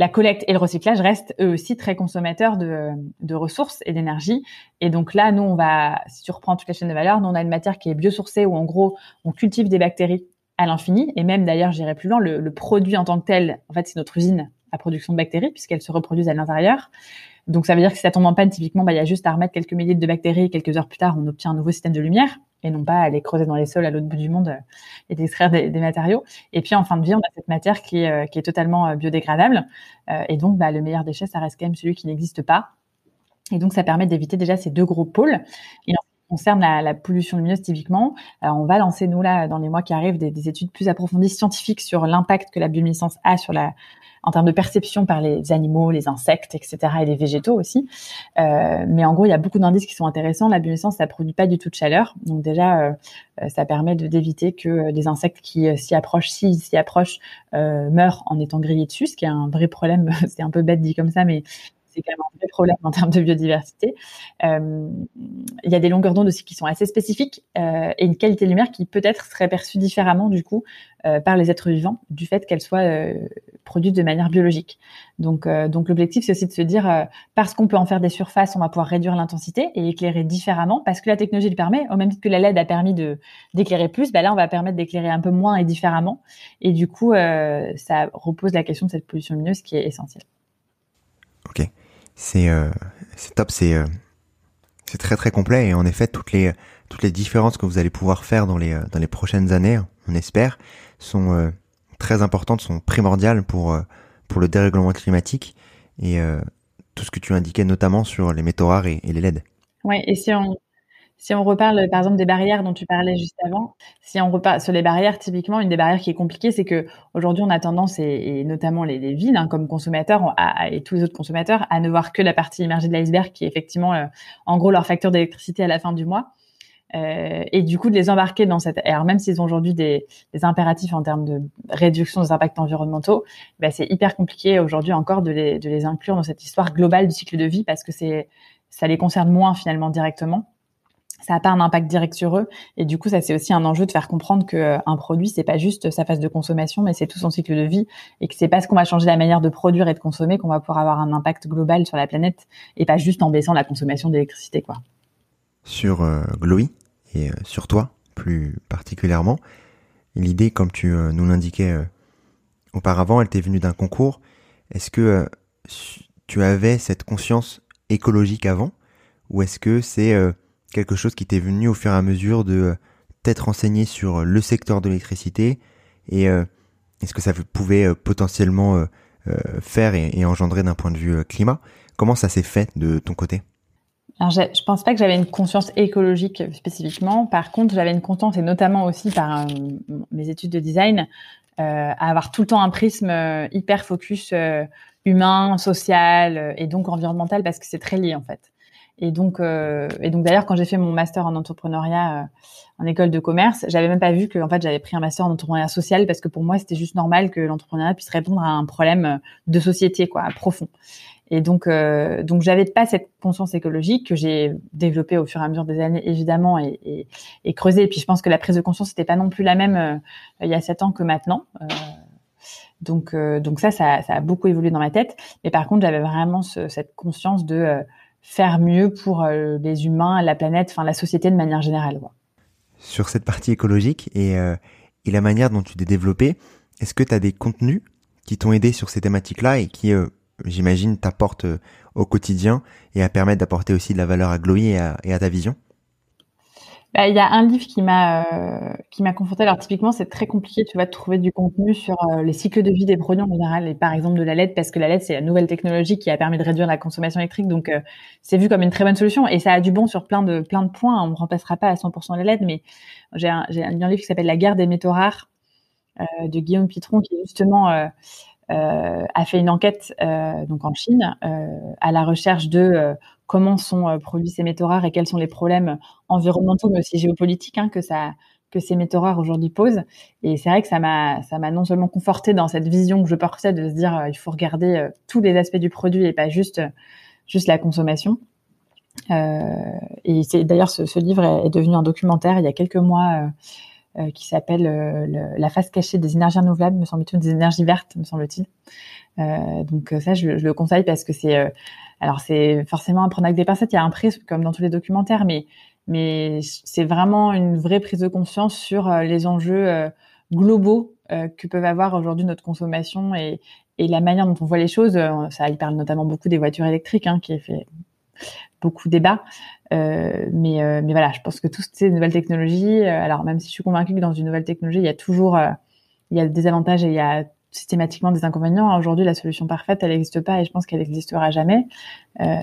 B: la collecte et le recyclage restent eux aussi très consommateurs de, de ressources et d'énergie. Et donc là, nous, on va, si tu reprends toute la chaîne de valeur, nous, on a une matière qui est biosourcée où en gros, on cultive des bactéries à l'infini. Et même d'ailleurs, j'irai plus loin, le, le, produit en tant que tel, en fait, c'est notre usine à production de bactéries puisqu'elles se reproduisent à l'intérieur. Donc ça veut dire que si ça tombe en panne, typiquement, bah, il y a juste à remettre quelques milliers de bactéries et quelques heures plus tard, on obtient un nouveau système de lumière et non pas aller creuser dans les sols à l'autre bout du monde euh, et d'extraire des, matériaux. Et puis en fin de vie, on a cette matière qui est, euh, totalement euh, biodégradable. et donc, bah, le meilleur déchet, ça reste quand même celui qui n'existe pas. Et donc, ça permet d'éviter déjà ces deux gros pôles. Concerne la, la pollution lumineuse, typiquement, alors on va lancer, nous, là, dans les mois qui arrivent, des, des études plus approfondies scientifiques sur l'impact que la bioluminescence a sur la, en termes de perception par les animaux, les insectes, etc. et les végétaux aussi. Euh, mais en gros, il y a beaucoup d'indices qui sont intéressants. La bioluminescence, ça produit pas du tout de chaleur, donc déjà, euh, ça permet d'éviter que des insectes qui euh, s'y approchent, s'y s'y approchent, euh, meurent en étant grillés dessus, ce qui est un vrai problème. <laughs> C'est un peu bête dit comme ça, mais c'est quand même un problème en termes de biodiversité. Euh, il y a des longueurs d'onde aussi qui sont assez spécifiques euh, et une qualité de lumière qui peut-être serait perçue différemment du coup euh, par les êtres vivants du fait qu'elle soit produite de manière biologique. Donc, l'objectif c'est aussi de se dire parce qu'on peut en faire des surfaces, on va pouvoir réduire l'intensité et éclairer différemment parce que la technologie le permet. Au même titre que la LED a permis d'éclairer plus, bah là on va permettre d'éclairer un peu moins et différemment. Et du coup, ça repose la question de cette pollution lumineuse qui est essentielle.
A: Ok c'est euh, top, c'est euh, c'est très très complet et en effet toutes les toutes les différences que vous allez pouvoir faire dans les dans les prochaines années, on espère, sont euh, très importantes, sont primordiales pour pour le dérèglement climatique et tout ce que tu indiquais notamment sur les métaux rares et, et les LED.
B: Ouais, et si on si on reparle par exemple des barrières dont tu parlais juste avant, si on reparle sur les barrières, typiquement une des barrières qui est compliquée, c'est que aujourd'hui on a tendance et, notamment les, les villes hein, comme consommateurs et tous les autres consommateurs à ne voir que la partie immergée de l'iceberg qui est effectivement euh, en gros leur facture d'électricité à la fin du mois. Euh, et du coup de les embarquer dans cette alors même s'ils ont aujourd'hui des, des, impératifs en termes de réduction des impacts environnementaux, bah, c'est hyper compliqué aujourd'hui encore de les, de les inclure dans cette histoire globale du cycle de vie parce que c'est ça les concerne moins finalement directement ça n'a pas un impact direct sur eux. Et du coup, ça c'est aussi un enjeu de faire comprendre que euh, un produit, c'est pas juste sa phase de consommation, mais c'est tout son cycle de vie, et que c'est parce qu'on va changer la manière de produire et de consommer qu'on va pouvoir avoir un impact global sur la planète, et pas juste en baissant la consommation d'électricité, quoi.
A: Sur euh, Glowy et euh, sur toi plus particulièrement, l'idée, comme tu euh, nous l'indiquais auparavant, elle t'est venue d'un concours. Est-ce que tu avais cette conscience écologique avant, ou est-ce que c'est quelque chose qui t'est venu au fur et à mesure de euh, t'être renseigné sur euh, le secteur de l'électricité et euh, est-ce que ça pouvait potentiellement faire et, engendrer d'un point de vue climat? Comment ça s'est fait de ton côté?
B: Alors, je, je pense pas que j'avais une conscience écologique spécifiquement. Par contre, j'avais une conscience, et notamment aussi par mes études de design, à avoir tout le temps un prisme hyper focus humain, social et donc environnemental, parce que c'est très lié en fait. Et donc, euh, et donc d'ailleurs, quand j'ai fait mon master en entrepreneuriat euh, en école de commerce, j'avais même pas vu que en fait j'avais pris un master en entrepreneuriat social parce que pour moi c'était juste normal que l'entrepreneuriat puisse répondre à un problème euh, de société quoi, profond. Et donc, euh, donc j'avais pas cette conscience écologique que j'ai développée au fur et à mesure des années évidemment et, et, et creusée. Et puis je pense que la prise de conscience n'était pas non plus la même euh, il y a sept ans que maintenant. Euh, donc, donc ça, ça, ça, a beaucoup évolué dans ma tête. Mais par contre, j'avais vraiment ce, cette conscience de faire mieux pour euh, les humains, la planète, enfin la société de manière générale.
A: Sur cette partie écologique et, euh, et la manière dont tu t'es développé, est-ce que tu as des contenus qui t'ont aidé sur ces thématiques-là et qui, euh, j'imagine, t'apportent euh, au quotidien et à permettre d'apporter aussi de la valeur à Glowy et à ta vision?
B: Bah, il y a un livre qui m'a euh, qui m'a conforté. Alors typiquement, c'est très compliqué, tu vas de trouver du contenu sur euh, les cycles de vie des produits en général, et par exemple de la LED, parce que la LED c'est la nouvelle technologie qui a permis de réduire la consommation électrique, donc euh, c'est vu comme une très bonne solution, et ça a du bon sur plein de plein de points. On ne remplacera pas à 100% la LED, mais j'ai un, un livre qui s'appelle La guerre des métaux rares de Guillaume Pitron, qui justement a fait une enquête donc en Chine à la recherche de comment sont euh, produits ces métaux rares et quels sont les problèmes environnementaux, mais aussi géopolitiques hein, que ça que ces métaux rares aujourd'hui posent. Et c'est vrai que ça m'a non seulement conforté dans cette vision que je portais de se dire euh, il faut regarder euh, tous les aspects du produit et pas juste juste la consommation. et d'ailleurs ce, livre est, devenu un documentaire il y a quelques mois. qui s'appelle La face cachée des énergies renouvelables, me semble-t-il, des énergies vertes, me semble-t-il. donc ça, je, le conseille parce que c'est alors c'est forcément à prendre avec des pincettes, il y a un prix comme dans tous les documentaires, mais mais c'est vraiment une vraie prise de conscience sur euh, les enjeux euh, globaux euh, que peuvent avoir aujourd'hui notre consommation et, et la manière dont on voit les choses. Ça, il parle notamment beaucoup des voitures électriques, hein, qui fait beaucoup débat. Euh, mais, mais voilà, je pense que toutes ces nouvelles technologies, alors même si je suis convaincue que dans une nouvelle technologie, il y a toujours il y a des avantages et il y a systématiquement des inconvénients. Aujourd'hui, la solution parfaite, elle n'existe pas et je pense qu'elle n'existera jamais. Euh,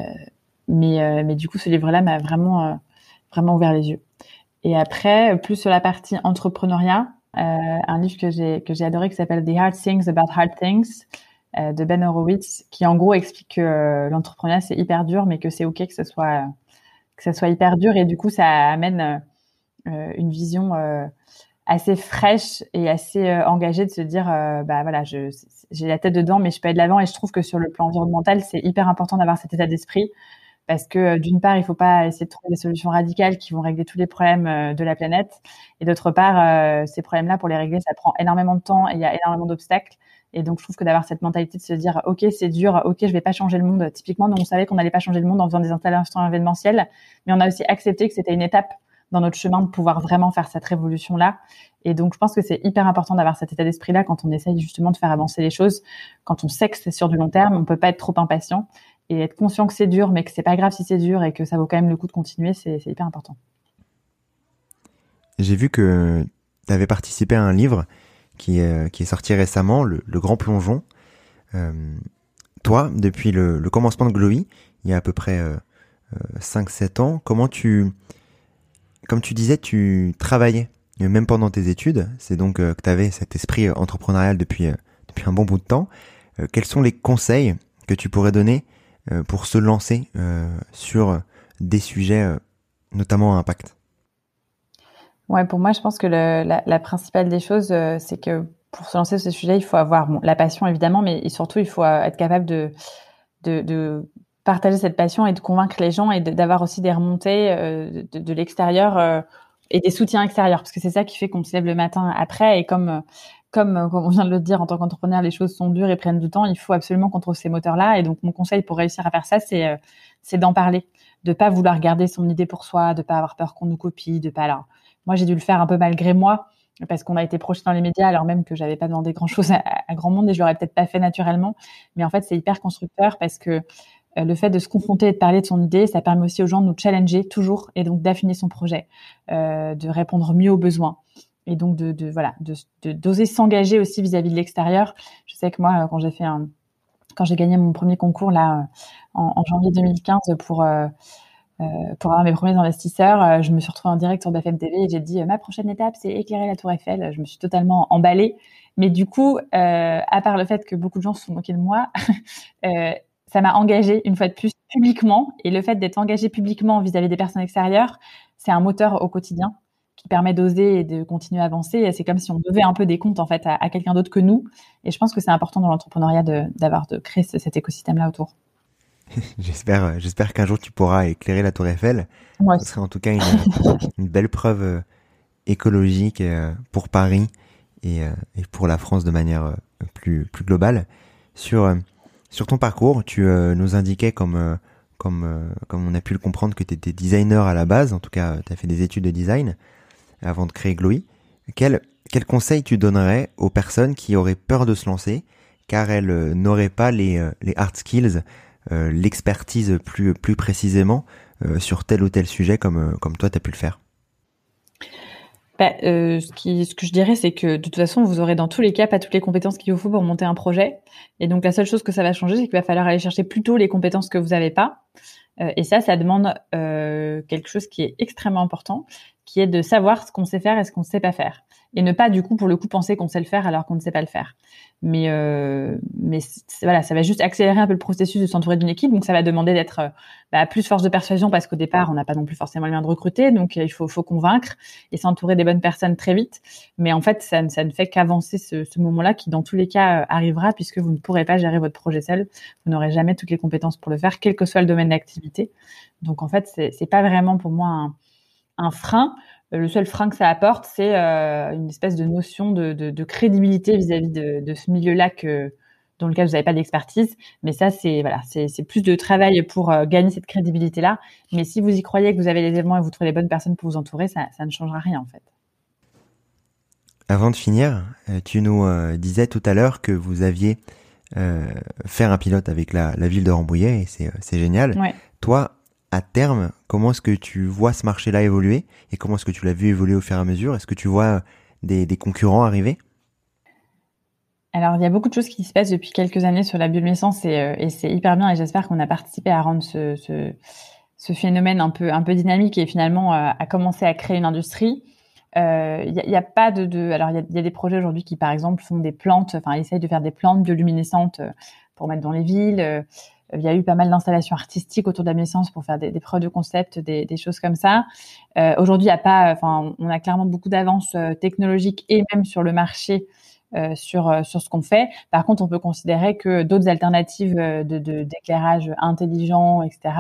B: mais, euh, mais du coup, ce livre-là m'a vraiment, euh, vraiment ouvert les yeux. Et après, plus sur la partie entrepreneuriat, un livre que j'ai que j'ai adoré qui s'appelle The Hard Things About Hard Things de Ben Horowitz, qui en gros explique que l'entrepreneuriat c'est hyper dur, mais que c'est ok que ce soit que ça soit hyper dur et du coup ça amène une vision assez fraîche et assez euh, engagée de se dire euh, bah voilà j'ai la tête dedans mais je peux aller de l'avant. Et je trouve que sur le plan environnemental c'est hyper important d'avoir cet état d'esprit. Parce que euh, d'une part il faut pas essayer de trouver des solutions radicales qui vont régler tous les problèmes de la planète. Et d'autre part ces problèmes là pour les régler ça prend énormément de temps et il y a énormément d'obstacles. Et donc je trouve que d'avoir cette mentalité de se dire ok c'est dur ok je vais pas changer le monde. Typiquement nous on savait qu'on n'allait pas changer le monde en faisant des installations événementielles mais on a aussi accepté que c'était une étape dans notre chemin de pouvoir vraiment faire cette révolution-là. Et donc, je pense que c'est hyper important d'avoir cet état d'esprit-là quand on essaye justement de faire avancer les choses. Quand on sait que c'est sur du long terme, on peut pas être trop impatient et être conscient que c'est dur, mais que c'est pas grave si c'est dur et que ça vaut quand même le coup de continuer, c'est hyper important.
A: J'ai vu que tu avais participé à un livre qui est, qui est sorti récemment, le, Grand Plongeon. Euh, toi, depuis le, commencement de Glowy, il y a à peu près euh, 5-7 euh, ans, comment tu, comme tu disais, tu travaillais même pendant tes études. C'est donc euh, que tu avais cet esprit euh, entrepreneurial depuis, euh, un bon bout de temps. quels sont les conseils que tu pourrais donner pour se lancer sur des sujets notamment à impact?
B: Ouais, pour moi, je pense que la, principale des choses, c'est que pour se lancer sur ces sujets, il faut avoir la passion évidemment, mais surtout il faut être capable de partager cette passion et de convaincre les gens et d'avoir aussi des remontées euh, de, l'extérieur euh, et des soutiens extérieurs. Parce que c'est ça qui fait qu'on se lève le matin après. Et comme euh, comme, comme on vient de le dire en tant qu'entrepreneur les choses sont dures et prennent du temps il faut absolument qu'on trouve ces moteurs là et donc mon conseil pour réussir à faire ça c'est c'est d'en parler. De pas vouloir garder son idée pour soi de pas avoir peur qu'on nous copie de pas alors moi j'ai dû le faire un peu malgré moi parce qu'on a été projeté dans les médias alors même que j'avais pas demandé grand chose à, à, grand monde et je l'aurais peut-être pas fait naturellement. Mais en fait c'est hyper constructeur parce que euh, le fait de se confronter et de parler de son idée, ça permet aussi aux gens de nous challenger toujours et donc d'affiner son projet, euh, de répondre mieux aux besoins et donc de, voilà, de d'oser s'engager aussi vis-à-vis de l'extérieur. Je sais que moi, quand j'ai fait un, quand j'ai gagné mon premier concours là en, janvier 2015 pour euh, euh, pour avoir mes premiers investisseurs, euh, je me suis retrouvée en direct sur BFM TV et j'ai dit ma prochaine étape c'est éclairer la Tour Eiffel. Je me suis totalement emballée, mais du coup, à part le fait que beaucoup de gens se sont moqués de moi, <laughs> ça m'a engagé une fois de plus publiquement. Et le fait d'être engagé publiquement vis-à-vis des personnes extérieures, c'est un moteur au quotidien qui permet d'oser et de continuer à avancer. C'est comme si on devait un peu des comptes en fait à, quelqu'un d'autre que nous. Et je pense que c'est important dans l'entrepreneuriat d'avoir de, créer cet écosystème-là autour. <laughs>
A: j'espère, j'espère qu'un jour tu pourras éclairer la Tour Eiffel. Ce serait en tout cas <laughs> une, belle preuve euh, écologique euh, pour Paris et, euh, et, pour la France de manière plus, plus globale. Sur sur ton parcours, tu euh, nous indiquais comme euh, comme euh, comme on a pu le comprendre que tu étais designer à la base, en tout cas tu as fait des études de design avant de créer Glowy. Quel quel conseil tu donnerais aux personnes qui auraient peur de se lancer car elles n'auraient pas les les hard skills, l'expertise plus plus précisément sur tel ou tel sujet comme comme toi tu as pu le faire?
B: Bah, euh, ce, que je dirais, c'est que de toute façon, vous aurez dans tous les cas pas toutes les compétences qu'il vous faut pour monter un projet. Et donc, la seule chose que ça va changer, c'est qu'il va falloir aller chercher plutôt les compétences que vous n'avez pas. Euh, et ça, ça demande euh, quelque chose qui est extrêmement important, qui est de savoir ce qu'on sait faire et ce qu'on ne sait pas faire et ne pas du coup pour le coup penser qu'on sait le faire alors qu'on ne sait pas le faire. Mais euh, mais voilà, ça va juste accélérer un peu le processus de s'entourer d'une équipe. Donc ça va demander d'être euh, bah, plus force de persuasion parce qu'au départ on n'a pas non plus forcément le moyen de recruter, donc euh, il faut faut convaincre et s'entourer des bonnes personnes très vite. Mais en fait ça, ça ne fait qu'avancer ce, ce moment-là qui dans tous les cas euh, arrivera puisque vous ne pourrez pas gérer votre projet seul. Vous n'aurez jamais toutes les compétences pour le faire, quel que soit le domaine d'activité. Donc en fait c'est pas vraiment pour moi un frein. Euh, le seul frein que ça apporte, c'est euh, une espèce de notion de, de, de crédibilité vis-à-vis de, de, ce milieu-là que dans lequel vous n'avez pas d'expertise. Mais ça, c'est voilà, c'est plus de travail pour euh, gagner cette crédibilité-là. Mais si vous y croyez, que vous avez les éléments et vous trouvez les bonnes personnes pour vous entourer, ça, ça ne changera rien en fait.
A: Avant de finir, tu nous disais tout à l'heure que vous aviez euh, faire un pilote avec la, la ville de Rambouillet et c'est génial.
B: Ouais.
A: Toi, à terme, comment est-ce que tu vois ce marché-là évoluer et comment est-ce que tu l'as vu évoluer au fur et à mesure? Est-ce que tu vois des, des concurrents arriver?
B: Alors, il y a beaucoup de choses qui se passent depuis quelques années sur la bioluminescence et, euh, et c'est hyper bien et j'espère qu'on a participé à rendre ce, phénomène un peu, un peu dynamique et finalement euh, à commencer à créer une industrie. Euh, il n'y a, pas de, alors il y y a, des projets aujourd'hui qui par exemple font des plantes, enfin essayent de faire des plantes bioluminescentes pour mettre dans les villes. Il y a eu pas mal d'installations artistiques autour de la naissance pour faire des, des preuves de concept, des, des, choses comme ça. Euh, Aujourd'hui, il y a pas, enfin, on a clairement beaucoup d'avances euh, technologiques et même sur le marché euh, sur euh, sur ce qu'on fait. Par contre, on peut considérer que d'autres alternatives de d'éclairage intelligent, etc.,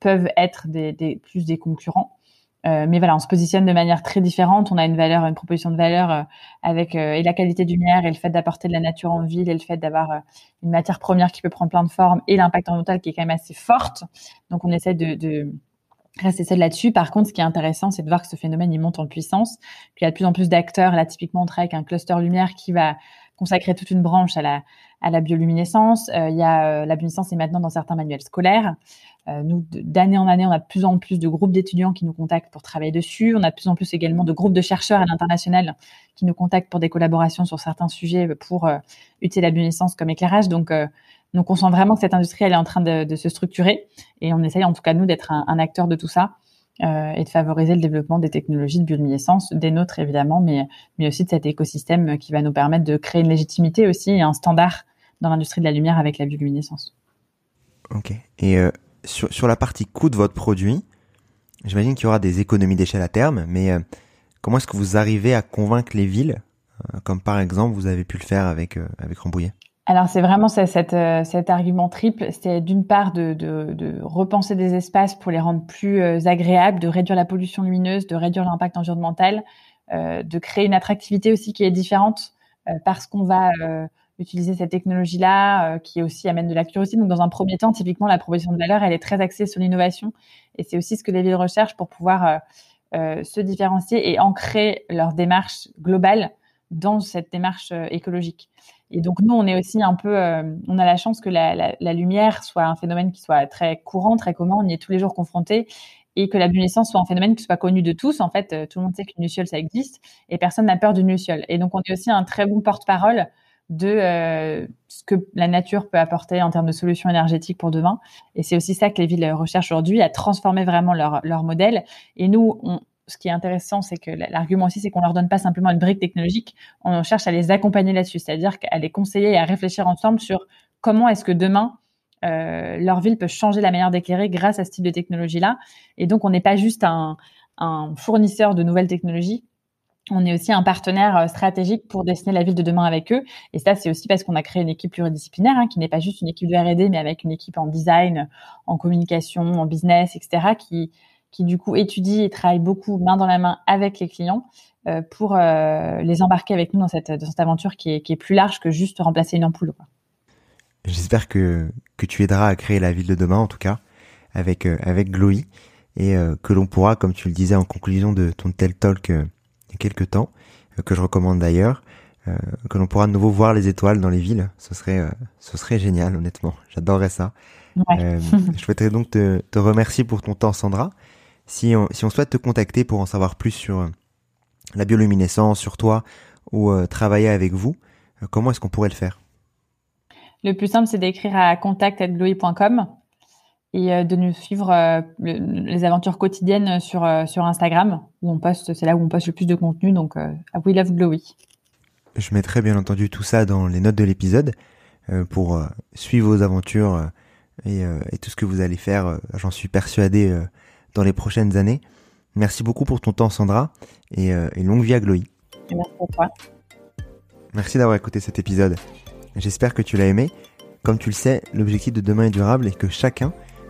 B: peuvent être des, des, plus des concurrents. Euh, mais voilà, on se positionne de manière très différente. On a une valeur, une proposition de valeur euh, avec euh, et la qualité du lumière et le fait d'apporter de la nature en ville et le fait d'avoir une matière première qui peut prendre plein de formes et l'impact environnemental qui est quand même assez forte. Donc on essaie de, de rester seul là-dessus. Par contre, ce qui est intéressant, c'est de voir que ce phénomène il monte en puissance, qu'il y a de plus en plus d'acteurs. Là, typiquement, on travaille avec un cluster lumière qui va consacrer toute une branche à la à la bioluminescence. il y a la bioluminescence est maintenant dans certains manuels scolaires. Euh, nous, d'année en année, on a de plus en plus de groupes d'étudiants qui nous contactent pour travailler dessus. On a de plus en plus également de groupes de chercheurs à l'international qui nous contactent pour des collaborations sur certains sujets pour euh, utiliser la bioluminescence comme éclairage. Donc, euh, donc, on sent vraiment que cette industrie, elle est en train de, se structurer et on essaye en tout cas, nous, d'être un, acteur de tout ça et de favoriser le développement des technologies de bioluminescence, des nôtres évidemment, mais, mais aussi de cet écosystème qui va nous permettre de créer une légitimité aussi et un standard dans l'industrie de la lumière avec la bioluminescence.
A: Ok. Et sur, la partie coût de votre produit, j'imagine qu'il y aura des économies d'échelle à terme, mais euh, comment est-ce que vous arrivez à convaincre les villes, euh, comme par exemple vous avez pu le faire avec, euh, avec Rambouillet?
B: Alors c'est vraiment cet argument triple, c'est d'une part de, repenser des espaces pour les rendre plus agréables, de réduire la pollution lumineuse, de réduire l'impact environnemental, de créer une attractivité aussi qui est différente parce qu'on va utiliser cette technologie-là, euh, qui aussi amène de la curiosité. Donc, dans un premier temps, typiquement, la proposition de valeur, elle est très axée sur l'innovation, et c'est aussi ce que les villes recherchent pour pouvoir euh, euh, se différencier et ancrer leur démarche globale dans cette démarche écologique. Et donc, nous, on est aussi un peu, on a la chance que la, lumière soit un phénomène qui soit très courant, très commun, on y est tous les jours confronté, et que la luminescence soit un phénomène qui soit connu de tous. En fait, tout le monde sait qu'une luciole, ça existe, et personne n'a peur d'une luciole. Et donc, on est aussi un très bon porte-parole de euh, ce que la nature peut apporter en termes de solutions énergétiques pour demain. Et c'est aussi ça que les villes recherchent aujourd'hui, à transformer vraiment leur, leur modèle. Et nous, on, ce qui est intéressant, c'est que l'argument aussi, c'est qu'on leur donne pas simplement une brique technologique, on cherche à les accompagner là-dessus, c'est-à-dire à les conseiller et à réfléchir ensemble sur comment est-ce que demain euh, leur ville peut changer la manière d'éclairer grâce à ce type de technologie-là. Et donc, on n'est pas juste un, un fournisseur de nouvelles technologies, on est aussi un partenaire euh, stratégique pour dessiner la ville de demain avec eux. Et ça, c'est aussi parce qu'on a créé une équipe pluridisciplinaire, hein, qui n'est pas juste une équipe de R&D, mais avec une équipe en design, en communication, en business, etc., qui, qui du coup étudie et travaille beaucoup main dans la main avec les clients euh, pour euh, les embarquer avec nous dans cette, dans cette aventure qui est, qui est plus large que juste remplacer une ampoule.
A: J'espère que, que tu aideras à créer la ville de demain, en tout cas, avec, euh, avec Glowy, et que l'on pourra, comme tu le disais en conclusion de ton tel talk, il y a quelques temps, euh, que je recommande d'ailleurs, euh, que l'on pourra de nouveau voir les étoiles dans les villes. Ce serait, euh, ce serait génial, honnêtement. <laughs> J'adorerais ça.
B: Ouais. <laughs>
A: je souhaiterais donc te, te, remercier pour ton temps, Sandra. Si on, si on souhaite te contacter pour en savoir plus sur la bioluminescence sur toi ou travailler avec vous, comment est-ce qu'on pourrait le faire?
B: Le plus simple, c'est d'écrire à contact.glowy.com et de nous suivre les aventures quotidiennes sur, sur Instagram, où on poste, c'est là où on poste le plus de contenu, donc à We Love Glowy.
A: Je mettrai bien entendu tout ça dans les notes de l'épisode pour suivre vos aventures et, et, tout ce que vous allez faire, j'en suis persuadé, dans les prochaines années. Merci beaucoup pour ton temps, Sandra, et, euh, longue vie à Glowy.
B: Merci à toi.
A: Merci d'avoir écouté cet épisode. J'espère que tu l'as aimé. Comme tu le sais, l'objectif de demain est durable et que chacun